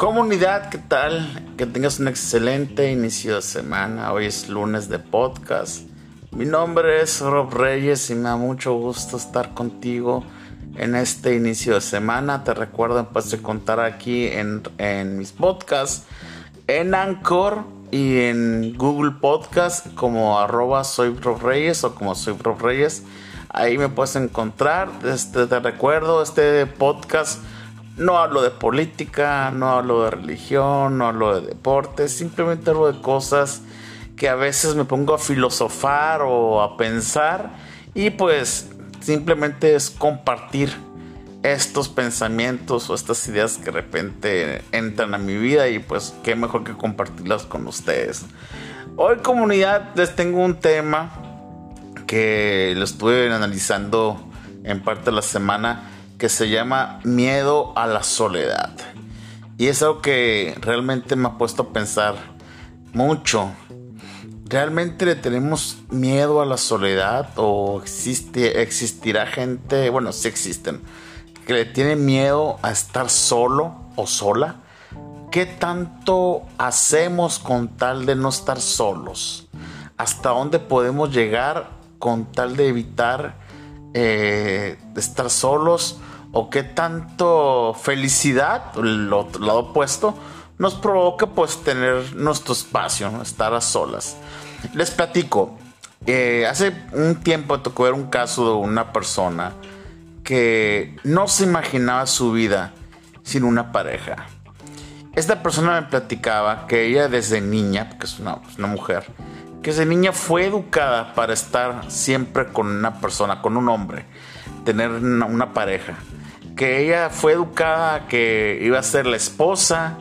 Comunidad, ¿qué tal? Que tengas un excelente inicio de semana. Hoy es lunes de podcast. Mi nombre es Rob Reyes y me da mucho gusto estar contigo en este inicio de semana. Te recuerdo, pues, de contar aquí en, en mis podcasts, en Anchor y en Google Podcast como arroba soy o como soy Rob Reyes. Ahí me puedes encontrar. Este, te recuerdo, este podcast no hablo de política, no hablo de religión, no hablo de deporte, simplemente hablo de cosas que a veces me pongo a filosofar o a pensar y pues simplemente es compartir estos pensamientos o estas ideas que de repente entran a mi vida y pues qué mejor que compartirlas con ustedes. Hoy comunidad les tengo un tema que lo estuve analizando en parte de la semana que se llama Miedo a la soledad. Y es algo que realmente me ha puesto a pensar mucho. ¿Realmente le tenemos miedo a la soledad o existe, existirá gente, bueno, sí existen, que le tiene miedo a estar solo o sola? ¿Qué tanto hacemos con tal de no estar solos? ¿Hasta dónde podemos llegar con tal de evitar eh, estar solos? O qué tanto felicidad, lo lado opuesto, nos provoca pues tener nuestro espacio, estar a solas. Les platico, eh, hace un tiempo tocó ver un caso de una persona que no se imaginaba su vida sin una pareja. Esta persona me platicaba que ella desde niña, porque es una mujer, que desde niña fue educada para estar siempre con una persona, con un hombre, tener una pareja que ella fue educada que iba a ser la esposa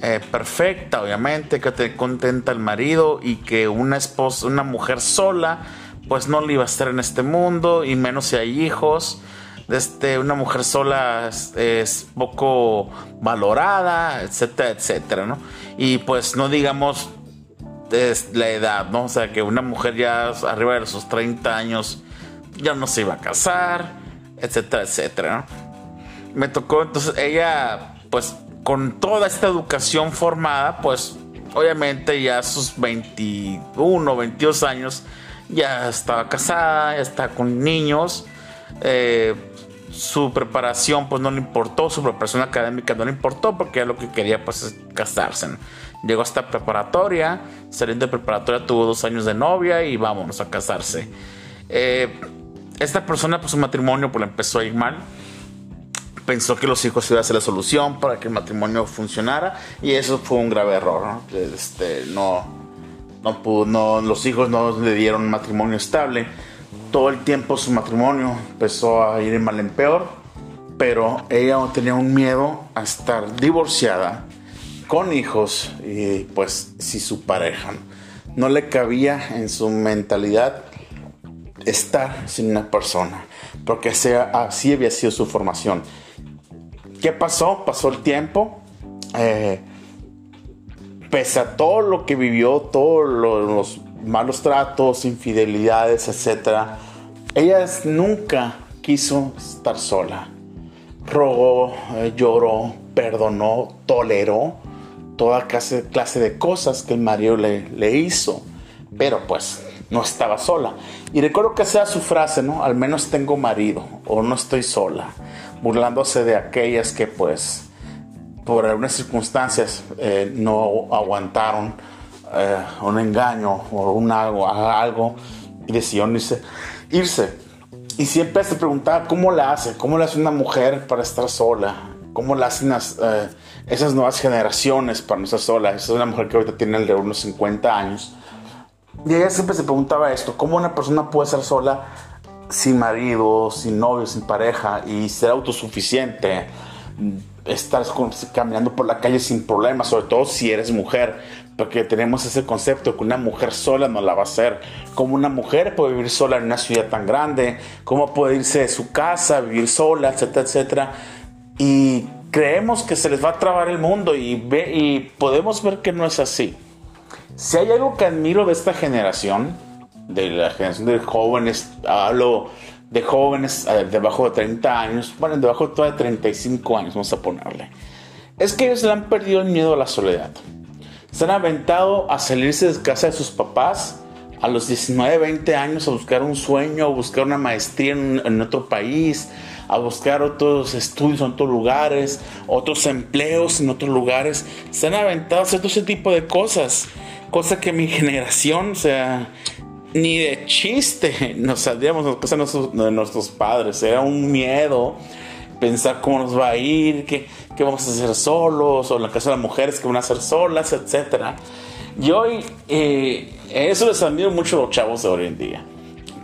eh, perfecta, obviamente, que te contenta el marido y que una esposa, una mujer sola, pues no le iba a estar en este mundo y menos si hay hijos. Este, una mujer sola es, poco valorada, etcétera, etcétera, ¿no? Y pues no digamos la edad, ¿no? O sea, que una mujer ya arriba de sus 30 años ya no se iba a casar, etcétera, etcétera, ¿no? Me tocó, entonces ella, pues con toda esta educación formada, pues obviamente ya a sus 21, 22 años, ya estaba casada, ya estaba con niños. Eh, su preparación pues no le importó, su preparación académica no le importó porque lo que quería pues es casarse. Llegó hasta preparatoria, saliendo de preparatoria tuvo dos años de novia y vámonos a casarse. Eh, esta persona pues su matrimonio pues le empezó a ir mal pensó que los hijos iban a ser la solución para que el matrimonio funcionara y eso fue un grave error. ¿no? Este, no, no, pudo, no, los hijos no le dieron un matrimonio estable. Todo el tiempo su matrimonio empezó a ir mal en peor, pero ella tenía un miedo a estar divorciada con hijos y pues si su pareja no le cabía en su mentalidad estar sin una persona, porque así había sido su formación. ¿Qué pasó? Pasó el tiempo. Eh, pese a todo lo que vivió, todos los malos tratos, infidelidades, etc., ella nunca quiso estar sola. Rogó, eh, lloró, perdonó, toleró toda clase, de cosas que el marido le, le hizo. Pero pues no estaba sola. Y recuerdo que sea su frase, ¿no? Al menos tengo marido o no estoy sola burlándose de aquellas que pues por algunas circunstancias eh, no aguantaron eh, un engaño o un algo, algo y decidieron irse, irse. Y siempre se preguntaba cómo la hace, cómo la hace una mujer para estar sola, cómo la hacen eh, esas nuevas generaciones para no estar sola. Esa es una mujer que ahorita tiene de unos 50 años. Y ella siempre se preguntaba esto, ¿cómo una persona puede estar sola sin marido, sin novio, sin pareja y ser autosuficiente, estar caminando por la calle sin problemas, sobre todo si eres mujer, porque tenemos ese concepto que una mujer sola no la va a hacer. Como una mujer puede vivir sola en una ciudad tan grande, cómo puede irse de su casa, vivir sola, etcétera, etcétera. Y creemos que se les va a trabar el mundo y, ve, y podemos ver que no es así. Si hay algo que admiro de esta generación, de la generación de jóvenes, hablo de jóvenes debajo de 30 años, bueno, debajo de 35 años, vamos a ponerle. es que ellos le han perdido el miedo a la soledad. Se han aventado a salirse de casa de sus papás a los 19, 20 años a buscar un sueño, a buscar una maestría en, otro país, a buscar otros estudios en otros lugares, otros empleos en otros lugares. Se han aventado a hacer todo ese tipo de cosas. Cosa que mi generación, o sea, ni de chiste nos saldríamos de casa de nuestros padres. Era un miedo pensar cómo nos va a ir, qué, qué vamos a hacer solos, o en la casa de las mujeres que van a hacer solas, etc. Y hoy, eh, eso les admiro mucho a los chavos de hoy en día.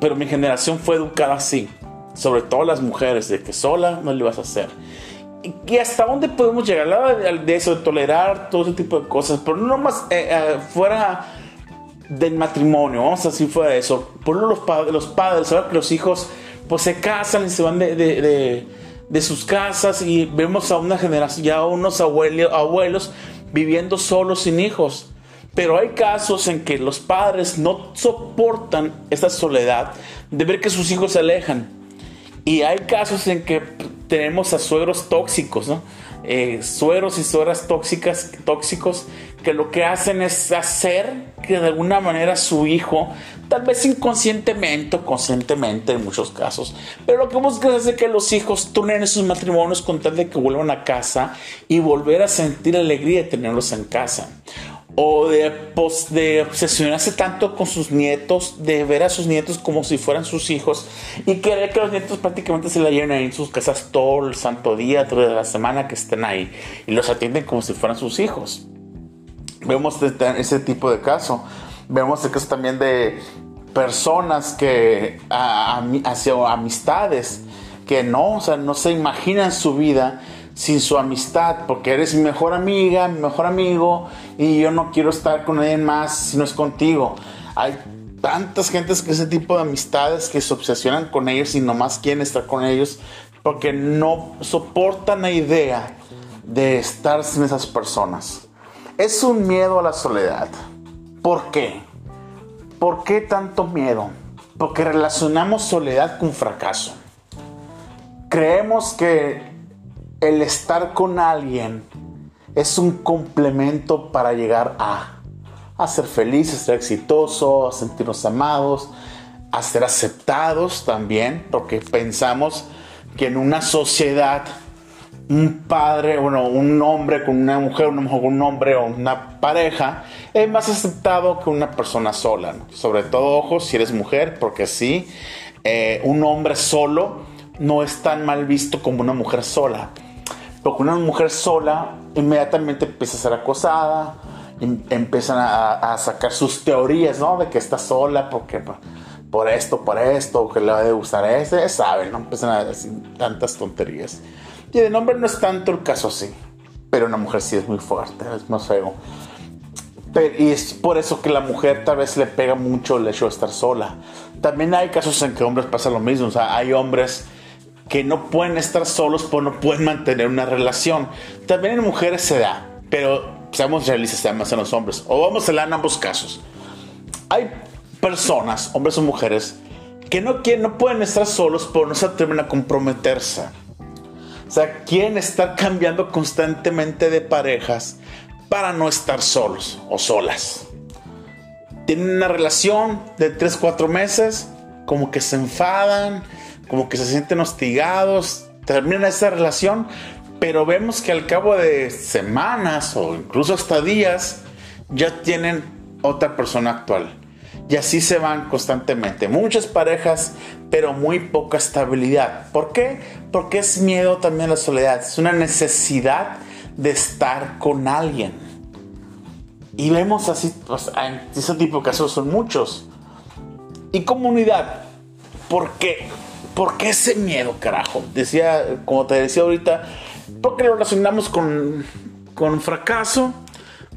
Pero mi generación fue educada así, sobre todo las mujeres, de que sola no le vas a hacer. ¿Y hasta dónde podemos llegar? De eso, de tolerar todo ese tipo de cosas, pero no más eh, eh, fuera del matrimonio, vamos a decir de eso. Por los, padres, los padres, ahora que los hijos pues se casan y se van de de sus casas y vemos a una generación, ya unos abuelos, abuelos viviendo solos sin hijos. Pero hay casos en que los padres no soportan esta soledad de ver que sus hijos se alejan. Y hay casos en que tenemos a suegros tóxicos, ¿no? Eh, suegros y suegras tóxicas, tóxicos que lo que hacen es hacer que de alguna manera su hijo, tal vez inconscientemente o conscientemente en muchos casos, pero lo que buscan es que los hijos turnen sus matrimonios con tal de que vuelvan a casa y volver a sentir alegría de tenerlos en casa o de, de obsesionarse tanto con sus nietos, de ver a sus nietos como si fueran sus hijos y querer que los nietos prácticamente se la lleven ahí en sus casas todo el santo día, toda la semana que estén ahí y los atienden como si fueran sus hijos. Vemos ese tipo de caso. Vemos el caso también de personas que hacia amistades que no, o sea, no se imaginan su vida sin su amistad, porque eres mi mejor amiga, mi mejor amigo, y yo no quiero estar con nadie más si no es contigo. Hay tantas gentes que ese tipo de amistades que se obsesionan con ellos y nomás quieren estar con ellos porque no soportan la idea de estar sin esas personas. Es un miedo a la soledad. ¿Por qué? ¿Por qué tanto miedo? Porque relacionamos soledad con fracaso. Creemos que el estar con alguien es un complemento para llegar a, ser felices, a ser exitoso, a sentirnos amados, a ser aceptados también, porque pensamos que en una sociedad un padre, bueno, un hombre con una mujer, una un hombre o una pareja es más aceptado que una persona sola. Sobre todo, ojo, si eres mujer, porque sí, eh, un hombre solo no es tan mal visto como una mujer sola. Porque una mujer sola inmediatamente empieza a ser acosada, em, empiezan a, sacar sus teorías, ¿no? De que está sola, porque por esto, por esto, que le va a gustar a ese, saben, ¿no? Empiezan a decir tantas tonterías. Y el hombre no es tanto el caso así, pero una mujer sí es muy fuerte, es más feo. y es por eso que la mujer tal vez le pega mucho el hecho de estar sola. También hay casos en que hombres pasa lo mismo, o sea, hay hombres que no pueden estar solos, pues no pueden mantener una relación. También en mujeres se da, pero seamos realistas, se da más en los hombres. O vamos a hablar en ambos casos. Hay personas, hombres o mujeres, que no, quieren, no pueden estar solos, pero no se atreven a comprometerse. O sea, quieren estar cambiando constantemente de parejas para no estar solos o solas. Tienen una relación de 3-4 meses, como que se enfadan, como que se sienten hostigados, termina esa relación, pero vemos que al cabo de semanas o incluso hasta días ya tienen otra persona actual. Y así se van constantemente. Muchas parejas, pero muy poca estabilidad. ¿Por qué? Porque es miedo también a la soledad. Es una necesidad de estar con alguien. Y vemos así, pues, en ese tipo de casos son muchos. Y comunidad. ¿Por qué? ¿Por qué ese miedo, carajo? Decía, como te decía ahorita, porque lo relacionamos con, con fracaso,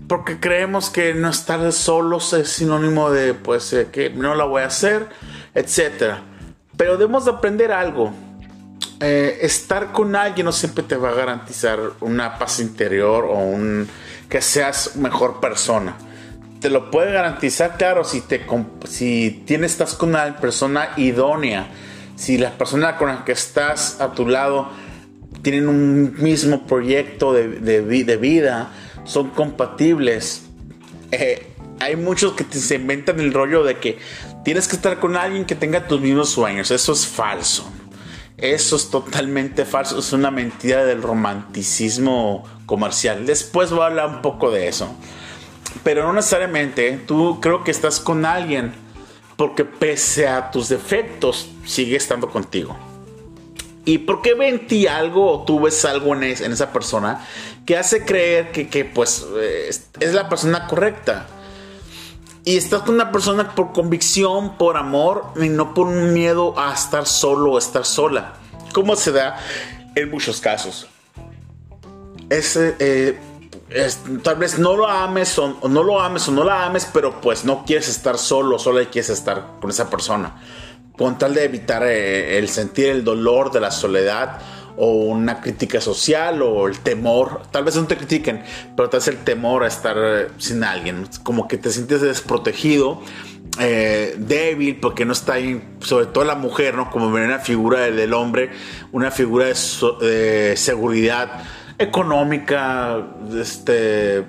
porque creemos que no estar solos es sinónimo de, pues, eh, que no la voy a hacer, etc. Pero debemos de aprender algo. Eh, estar con alguien no siempre te va a garantizar una paz interior o un, que seas mejor persona. Te lo puede garantizar, claro, si, te, si tienes, estás con una persona idónea si la persona con la que estás a tu lado tienen un mismo proyecto de, de, vida, son compatibles. Eh, hay muchos que se inventan el rollo de que tienes que estar con alguien que tenga tus mismos sueños. Eso es falso. Eso es totalmente falso. Es una mentira del romanticismo comercial. Después voy a hablar un poco de eso. Pero no necesariamente. Tú creo que estás con alguien porque pese a tus defectos sigue estando contigo. ¿Y por qué ve en ti algo o tú ves algo en, esa persona que hace creer que, pues eh, es la persona correcta? Y estás con una persona por convicción, por amor y no por un miedo a estar solo o estar sola. ¿Cómo se da en muchos casos? Eh, tal vez no lo ames o, no lo ames o no la ames, pero pues no quieres estar solo, solo quieres estar con esa persona. Con tal de evitar eh, el sentir el dolor de la soledad o una crítica social o el temor, tal vez no te critiquen, pero te hace el temor a estar eh, sin alguien, como que te sientes desprotegido, eh, débil, porque no está ahí, sobre todo la mujer, ¿no? Como una figura del hombre, una figura de, seguridad económica, este,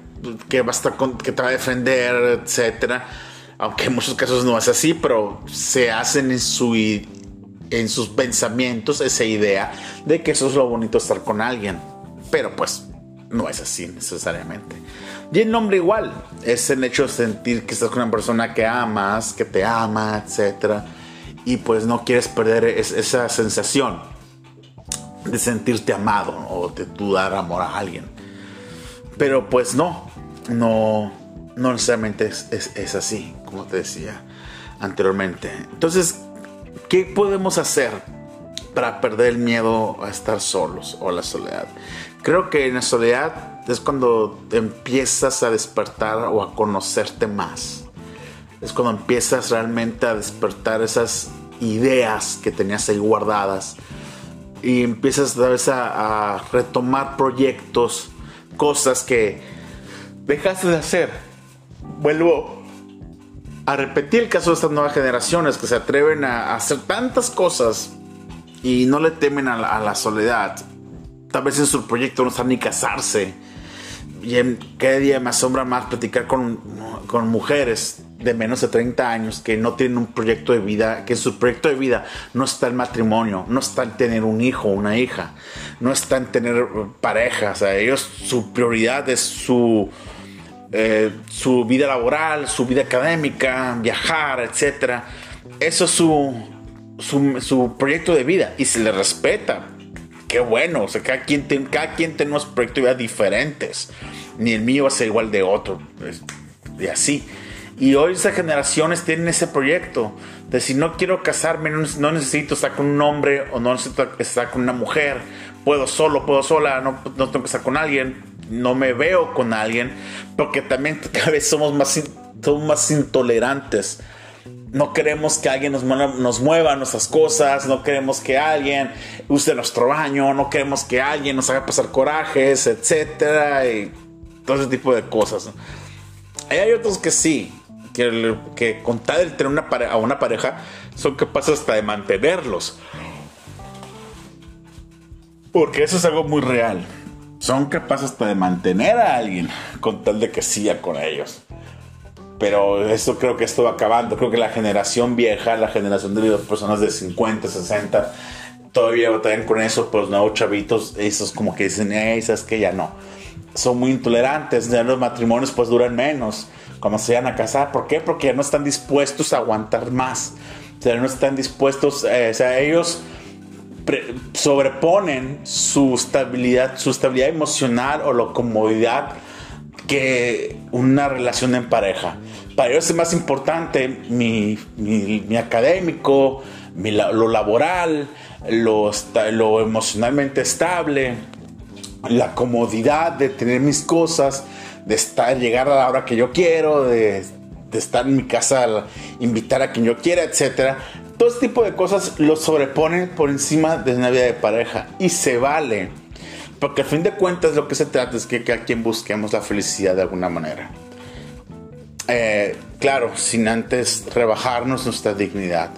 que va a estar que te va a defender, etcétera. Aunque en muchos casos no es así, pero se hacen en su en sus pensamientos esa idea de que eso es lo bonito estar con alguien. Pero pues no es así necesariamente. Y el nombre igual, es el hecho de sentir que estás con una persona que amas, que te ama, etc. Y pues no quieres perder esa sensación de sentirte amado o de tú dar amor a alguien. Pero pues no, no, no necesariamente es, es así, como te decía anteriormente. Entonces, ¿Qué podemos hacer para perder el miedo a estar solos o a la soledad? Creo que en la soledad es cuando empiezas a despertar o a conocerte más. Es cuando empiezas realmente a despertar esas ideas que tenías ahí guardadas y empiezas a, vez a retomar proyectos, cosas que dejaste de hacer. Vuelvo a repetir el caso de estas nuevas generaciones que se atreven a hacer tantas cosas y no le temen a la, soledad. Tal vez en su proyecto no están ni casarse. Y en, cada día me asombra más platicar con, con mujeres de menos de 30 años que no tienen un proyecto de vida, que su proyecto de vida no está el matrimonio, no está en tener un hijo una hija, no está en tener pareja. O ellos, su prioridad es su, eh, su vida laboral, su vida académica, viajar, etc. Eso es su, su, proyecto de vida y se le respeta. Qué bueno, o sea, cada quien, cada quien tenemos proyectos de vida diferentes. Ni el mío va a ser igual de otro. Y así. Y hoy esas generaciones tienen ese proyecto de si no quiero casarme, no, necesito estar con un hombre o no necesito estar con una mujer. Puedo solo, puedo sola, no, no tengo que estar con alguien no me veo con alguien, porque también cada vez somos más, somos más intolerantes. No queremos que alguien nos mueva, nos mueva nuestras cosas, no queremos que alguien use nuestro baño, no queremos que alguien nos haga pasar corajes, etcétera, y todo ese tipo de cosas. Hay otros que sí, que, que con tal de tener una a una pareja, son capaces hasta de mantenerlos. Porque eso es algo muy real son capaces hasta de mantener a alguien con tal de que siga con ellos. Pero eso creo que esto va acabando. Creo que la generación vieja, la generación de personas de 50, 60, todavía batallan con eso, pero los nuevos chavitos, esos como que dicen, hey, sabes que ya no. Son muy intolerantes, ya los matrimonios pues duran menos cuando se van a casar. ¿Por qué? Porque no están dispuestos a aguantar más. O sea, no están dispuestos, eh, o sea, ellos sobreponen su estabilidad, su estabilidad emocional o la comodidad que una relación en pareja. Para ellos es más importante mi, mi, académico, lo laboral, lo, lo emocionalmente estable, la comodidad de tener mis cosas, de estar, llegar a la hora que yo quiero, de, estar en mi casa, invitar a quien yo quiera, etcétera, todo este tipo de cosas lo sobreponen por encima de una vida de pareja. Y se vale. Porque al fin de cuentas lo que se trata es que cada quien busquemos la felicidad de alguna manera. Eh, claro, sin antes rebajarnos nuestra dignidad.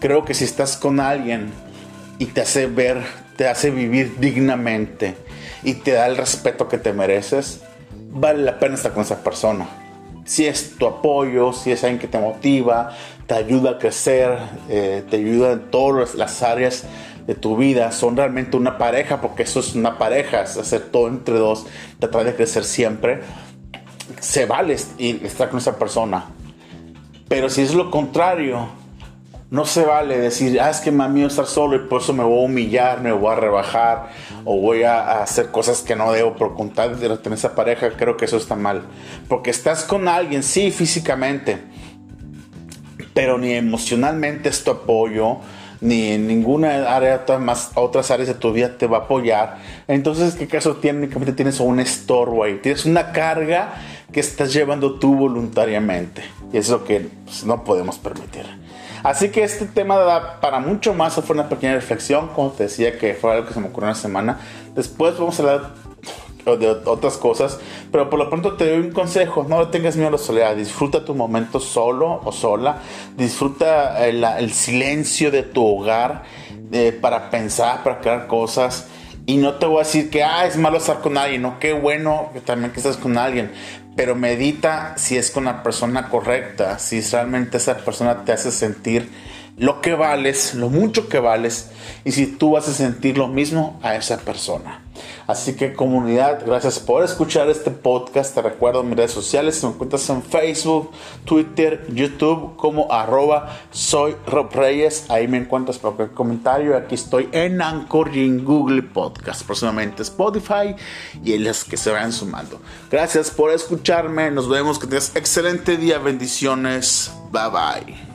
Creo que si estás con alguien y te hace ver te hace vivir dignamente y te da el respeto que te mereces, vale la pena estar con esa persona. Si es tu apoyo, si es alguien que te motiva, te ayuda a crecer, eh, te ayuda en todas las áreas de tu vida, son realmente una pareja, porque eso es una pareja, es hacer todo entre dos, trae de crecer siempre, se vale estar con esa persona. Pero si es lo contrario, no se vale decir, ah, es que me estar solo y por eso me voy a humillar, me voy a rebajar o voy a, hacer cosas que no debo por contar de tener esa pareja. Creo que eso está mal. Porque estás con alguien, sí, físicamente, pero ni emocionalmente es tu apoyo, ni en ninguna área más otras áreas de tu vida te va a apoyar. Entonces, ¿qué caso técnicamente tienes un estorbo ahí? Tienes una carga que estás llevando tú voluntariamente. Y es lo que pues, no podemos permitir. Así que este tema da para mucho más. Fue una pequeña reflexión, como te decía, que fue algo que se me ocurrió en la semana. Después vamos a hablar de otras cosas, pero por lo pronto te doy un consejo, no le tengas miedo a la soledad, disfruta tu momento solo o sola, disfruta el, el silencio de tu hogar eh, para pensar, para crear cosas. Y no te voy a decir que ah, es malo estar con alguien, no, qué bueno que también que estés con alguien, pero medita si es con la persona correcta, si realmente esa persona te hace sentir lo que vales, lo mucho que vales, y si tú vas a sentir lo mismo a esa persona. Así que comunidad, gracias por escuchar este podcast. Te recuerdo mis redes sociales, me encuentras en Facebook, Twitter, YouTube como arroba soy Rob Reyes. Ahí me encuentras para cualquier comentario. Aquí estoy en Anchor y en Google Podcast, próximamente Spotify y en las que se vayan sumando. Gracias por escucharme. Nos vemos. Que tengas excelente día. Bendiciones. Bye bye.